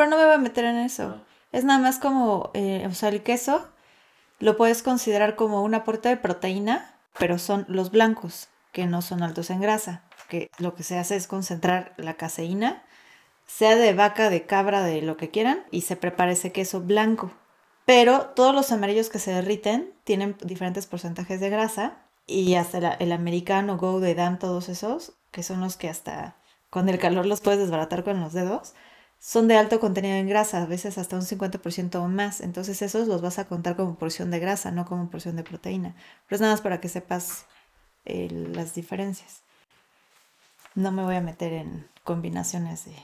pero no me voy a meter en eso. Es nada más como, eh, o sea, el queso lo puedes considerar como un aporte de proteína, pero son los blancos, que no son altos en grasa, que lo que se hace es concentrar la caseína, sea de vaca, de cabra, de lo que quieran, y se prepara ese queso blanco. Pero todos los amarillos que se derriten tienen diferentes porcentajes de grasa y hasta el americano, go, de Dan, todos esos, que son los que hasta con el calor los puedes desbaratar con los dedos, son de alto contenido en grasa, a veces hasta un 50% o más. Entonces esos los vas a contar como porción de grasa, no como porción de proteína. Pero es nada más para que sepas eh, las diferencias. No me voy a meter en combinaciones de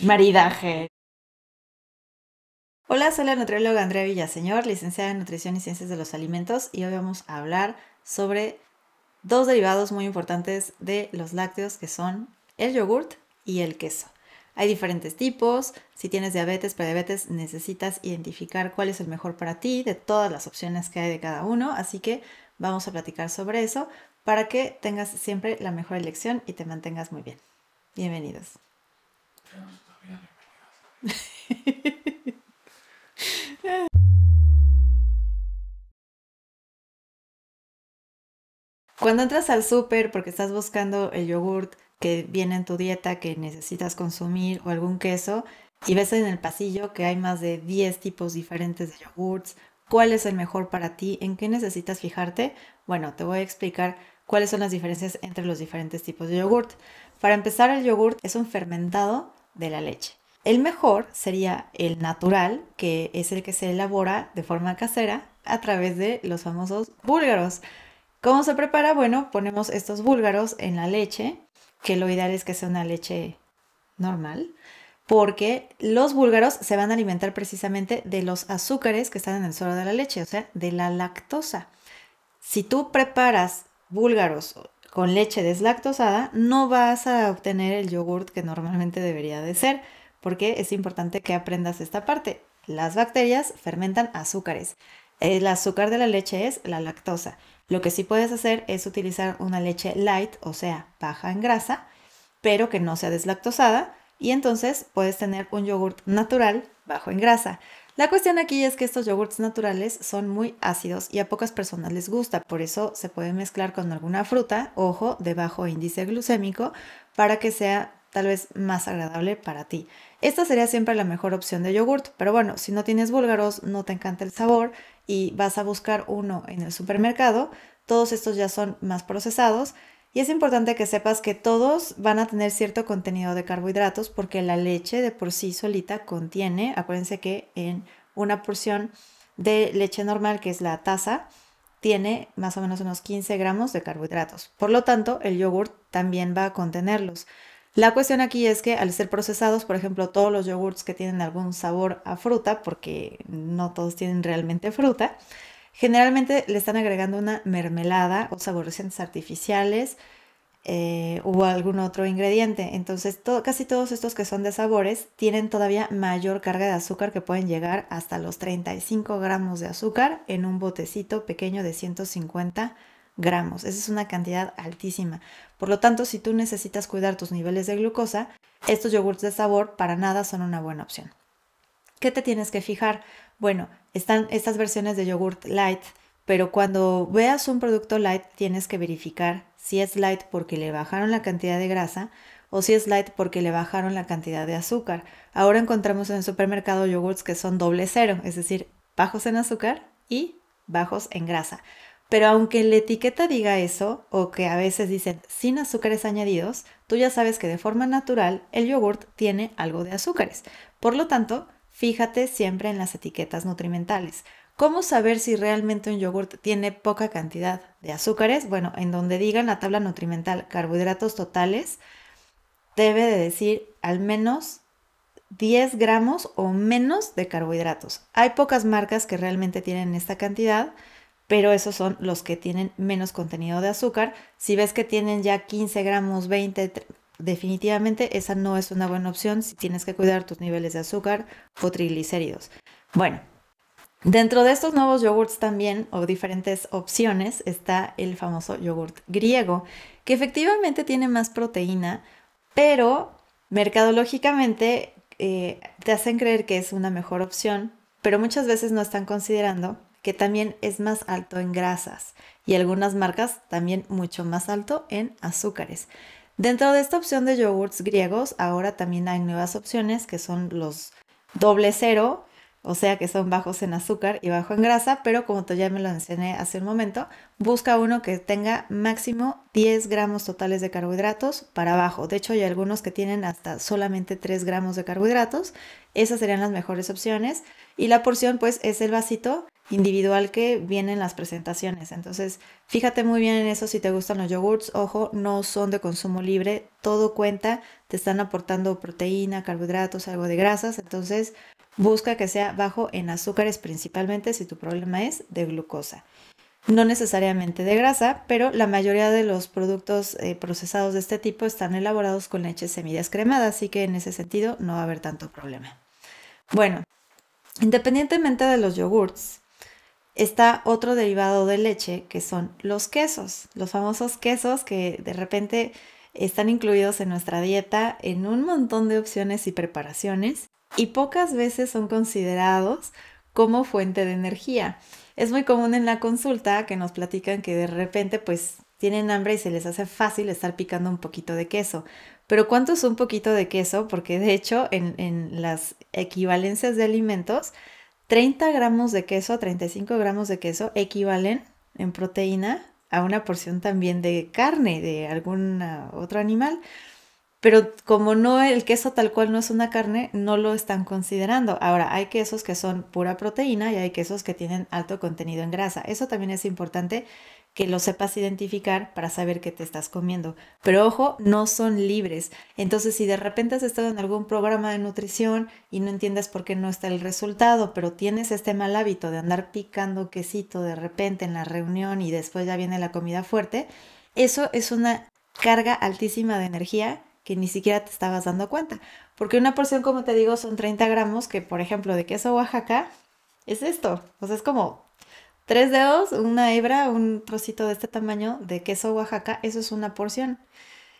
maridaje. Hola, soy la nutrióloga Andrea Villaseñor, licenciada en Nutrición y Ciencias de los Alimentos, y hoy vamos a hablar sobre dos derivados muy importantes de los lácteos que son el yogurt y el queso. Hay diferentes tipos. Si tienes diabetes, prediabetes, necesitas identificar cuál es el mejor para ti de todas las opciones que hay de cada uno. Así que vamos a platicar sobre eso para que tengas siempre la mejor elección y te mantengas muy bien. Bienvenidos. Cuando entras al súper porque estás buscando el yogurt que viene en tu dieta que necesitas consumir o algún queso y ves en el pasillo que hay más de 10 tipos diferentes de yogurts, cuál es el mejor para ti, en qué necesitas fijarte, bueno, te voy a explicar cuáles son las diferencias entre los diferentes tipos de yogurt. Para empezar, el yogurt es un fermentado de la leche. El mejor sería el natural, que es el que se elabora de forma casera a través de los famosos búlgaros. ¿Cómo se prepara? Bueno, ponemos estos búlgaros en la leche, que lo ideal es que sea una leche normal, porque los búlgaros se van a alimentar precisamente de los azúcares que están en el suelo de la leche, o sea, de la lactosa. Si tú preparas búlgaros con leche deslactosada, no vas a obtener el yogurt que normalmente debería de ser, porque es importante que aprendas esta parte. Las bacterias fermentan azúcares. El azúcar de la leche es la lactosa. Lo que sí puedes hacer es utilizar una leche light, o sea, baja en grasa, pero que no sea deslactosada, y entonces puedes tener un yogurt natural bajo en grasa. La cuestión aquí es que estos yogurts naturales son muy ácidos y a pocas personas les gusta, por eso se puede mezclar con alguna fruta, ojo, de bajo índice glucémico, para que sea tal vez más agradable para ti. Esta sería siempre la mejor opción de yogurt, pero bueno, si no tienes búlgaros, no te encanta el sabor y vas a buscar uno en el supermercado, todos estos ya son más procesados y es importante que sepas que todos van a tener cierto contenido de carbohidratos porque la leche de por sí solita contiene, acuérdense que en una porción de leche normal, que es la taza, tiene más o menos unos 15 gramos de carbohidratos. Por lo tanto, el yogurt también va a contenerlos. La cuestión aquí es que al ser procesados, por ejemplo, todos los yogurts que tienen algún sabor a fruta, porque no todos tienen realmente fruta, Generalmente le están agregando una mermelada o saborizantes artificiales eh, o algún otro ingrediente. Entonces, casi todos estos que son de sabores tienen todavía mayor carga de azúcar que pueden llegar hasta los 35 gramos de azúcar en un botecito pequeño de 150 gramos. Esa es una cantidad altísima. Por lo tanto, si tú necesitas cuidar tus niveles de glucosa, estos yogurts de sabor para nada son una buena opción. ¿Qué te tienes que fijar? Bueno, están estas versiones de yogurt light, pero cuando veas un producto light tienes que verificar si es light porque le bajaron la cantidad de grasa o si es light porque le bajaron la cantidad de azúcar. Ahora encontramos en el supermercado yogurts que son doble cero, es decir, bajos en azúcar y bajos en grasa. Pero aunque la etiqueta diga eso, o que a veces dicen sin azúcares añadidos, tú ya sabes que de forma natural el yogurt tiene algo de azúcares. Por lo tanto, Fíjate siempre en las etiquetas nutrimentales. ¿Cómo saber si realmente un yogurt tiene poca cantidad de azúcares? Bueno, en donde digan la tabla nutrimental carbohidratos totales, debe de decir al menos 10 gramos o menos de carbohidratos. Hay pocas marcas que realmente tienen esta cantidad, pero esos son los que tienen menos contenido de azúcar. Si ves que tienen ya 15 gramos, 20, definitivamente esa no es una buena opción si tienes que cuidar tus niveles de azúcar o triglicéridos. Bueno, dentro de estos nuevos yogurts también o diferentes opciones está el famoso yogurt griego, que efectivamente tiene más proteína, pero mercadológicamente eh, te hacen creer que es una mejor opción, pero muchas veces no están considerando que también es más alto en grasas y algunas marcas también mucho más alto en azúcares. Dentro de esta opción de yogurts griegos, ahora también hay nuevas opciones que son los doble cero, o sea que son bajos en azúcar y bajo en grasa, pero como te ya me lo mencioné hace un momento, busca uno que tenga máximo 10 gramos totales de carbohidratos para abajo. De hecho, hay algunos que tienen hasta solamente 3 gramos de carbohidratos. Esas serían las mejores opciones. Y la porción, pues, es el vasito individual que viene en las presentaciones. Entonces, fíjate muy bien en eso si te gustan los yogurts. Ojo, no son de consumo libre, todo cuenta, te están aportando proteína, carbohidratos, algo de grasas. Entonces, Busca que sea bajo en azúcares principalmente si tu problema es de glucosa. No necesariamente de grasa, pero la mayoría de los productos eh, procesados de este tipo están elaborados con leche semidescremada, así que en ese sentido no va a haber tanto problema. Bueno, independientemente de los yogurts, está otro derivado de leche que son los quesos, los famosos quesos que de repente están incluidos en nuestra dieta en un montón de opciones y preparaciones y pocas veces son considerados como fuente de energía. Es muy común en la consulta que nos platican que de repente pues tienen hambre y se les hace fácil estar picando un poquito de queso. Pero ¿cuánto es un poquito de queso? Porque de hecho en, en las equivalencias de alimentos, 30 gramos de queso, 35 gramos de queso equivalen en proteína a una porción también de carne de algún otro animal. Pero como no el queso tal cual no es una carne, no lo están considerando. Ahora, hay quesos que son pura proteína y hay quesos que tienen alto contenido en grasa. Eso también es importante que lo sepas identificar para saber qué te estás comiendo. Pero ojo, no son libres. Entonces, si de repente has estado en algún programa de nutrición y no entiendes por qué no está el resultado, pero tienes este mal hábito de andar picando quesito de repente en la reunión y después ya viene la comida fuerte, eso es una carga altísima de energía que ni siquiera te estabas dando cuenta. Porque una porción, como te digo, son 30 gramos, que por ejemplo de queso Oaxaca es esto. O sea, es como tres dedos, una hebra, un trocito de este tamaño de queso Oaxaca, eso es una porción.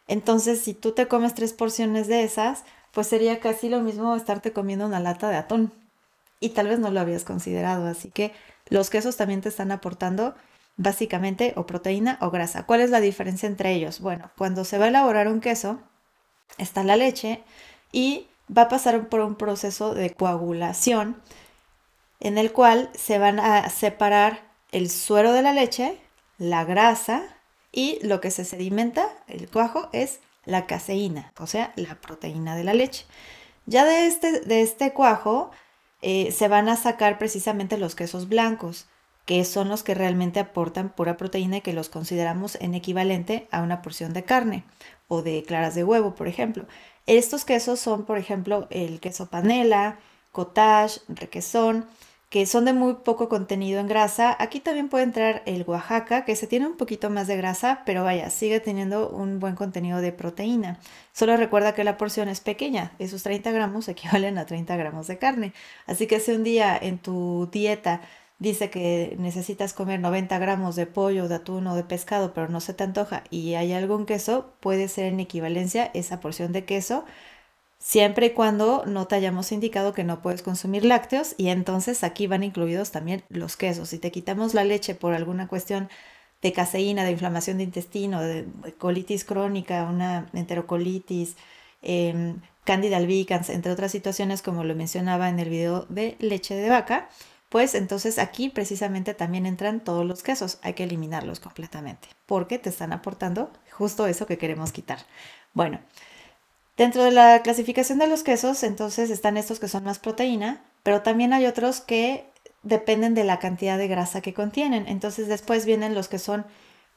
Entonces, si tú te comes tres porciones de esas, pues sería casi lo mismo estarte comiendo una lata de atún. Y tal vez no lo habías considerado. Así que los quesos también te están aportando básicamente o proteína o grasa. ¿Cuál es la diferencia entre ellos? Bueno, cuando se va a elaborar un queso, está la leche y va a pasar por un proceso de coagulación en el cual se van a separar el suero de la leche, la grasa y lo que se sedimenta, el cuajo, es la caseína, o sea, la proteína de la leche. Ya de este, de este cuajo eh, se van a sacar precisamente los quesos blancos, que son los que realmente aportan pura proteína y que los consideramos en equivalente a una porción de carne o de claras de huevo, por ejemplo. Estos quesos son, por ejemplo, el queso panela, cottage, requesón, que son de muy poco contenido en grasa. Aquí también puede entrar el Oaxaca, que se tiene un poquito más de grasa, pero vaya, sigue teniendo un buen contenido de proteína. Solo recuerda que la porción es pequeña, esos 30 gramos equivalen a 30 gramos de carne. Así que si un día en tu dieta dice que necesitas comer 90 gramos de pollo, de atún o de pescado, pero no se te antoja y hay algún queso, puede ser en equivalencia esa porción de queso, siempre y cuando no te hayamos indicado que no puedes consumir lácteos y entonces aquí van incluidos también los quesos. Si te quitamos la leche por alguna cuestión de caseína, de inflamación de intestino, de colitis crónica, una enterocolitis, eh, candida albicans, entre otras situaciones como lo mencionaba en el video de leche de vaca, pues entonces aquí precisamente también entran todos los quesos. Hay que eliminarlos completamente porque te están aportando justo eso que queremos quitar. Bueno, dentro de la clasificación de los quesos, entonces están estos que son más proteína, pero también hay otros que dependen de la cantidad de grasa que contienen. Entonces después vienen los que son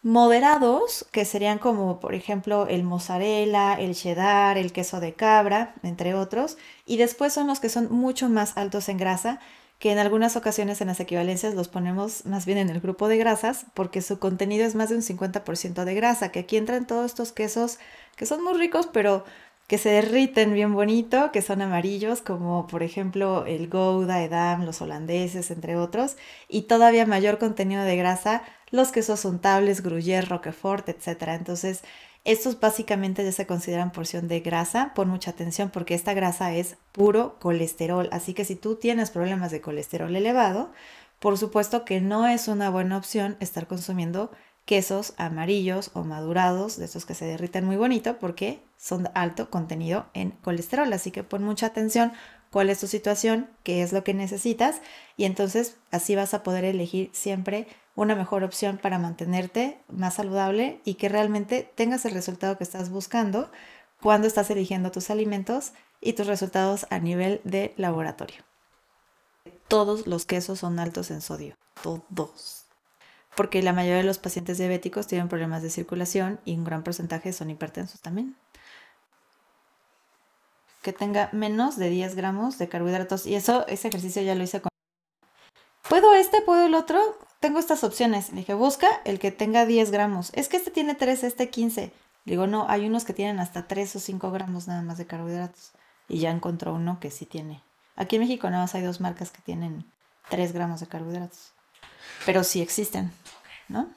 moderados, que serían como por ejemplo el mozzarella, el cheddar, el queso de cabra, entre otros. Y después son los que son mucho más altos en grasa, que en algunas ocasiones en las equivalencias los ponemos más bien en el grupo de grasas porque su contenido es más de un 50% de grasa, que aquí entran todos estos quesos que son muy ricos, pero que se derriten bien bonito, que son amarillos, como por ejemplo el Gouda, Edam, los holandeses, entre otros, y todavía mayor contenido de grasa, los quesos untables, Gruyère, Roquefort, etc. Entonces, Estos básicamente ya se consideran porción de grasa. Pon mucha atención porque esta grasa es puro colesterol. Así que si tú tienes problemas de colesterol elevado, por supuesto que no es una buena opción estar consumiendo quesos amarillos o madurados, de esos que se derriten muy bonito porque son de alto contenido en colesterol. Así que pon mucha atención cuál es tu situación, qué es lo que necesitas y entonces así vas a poder elegir siempre una mejor opción para mantenerte más saludable y que realmente tengas el resultado que estás buscando cuando estás eligiendo tus alimentos y tus resultados a nivel de laboratorio. Todos los quesos son altos en sodio, todos. Porque la mayoría de los pacientes diabéticos tienen problemas de circulación y un gran porcentaje son hipertensos también que tenga menos de 10 gramos de carbohidratos. Y eso, ese ejercicio ya lo hice con... ¿Puedo este? ¿Puedo el otro? Tengo estas opciones. Le dije, busca el que tenga 10 gramos. Es que este tiene 3, este 15. digo, no, hay unos que tienen hasta 3 o 5 gramos nada más de carbohidratos. Y ya encontró uno que sí tiene. Aquí en México nada más hay dos marcas que tienen 3 gramos de carbohidratos. Pero sí existen, ¿no?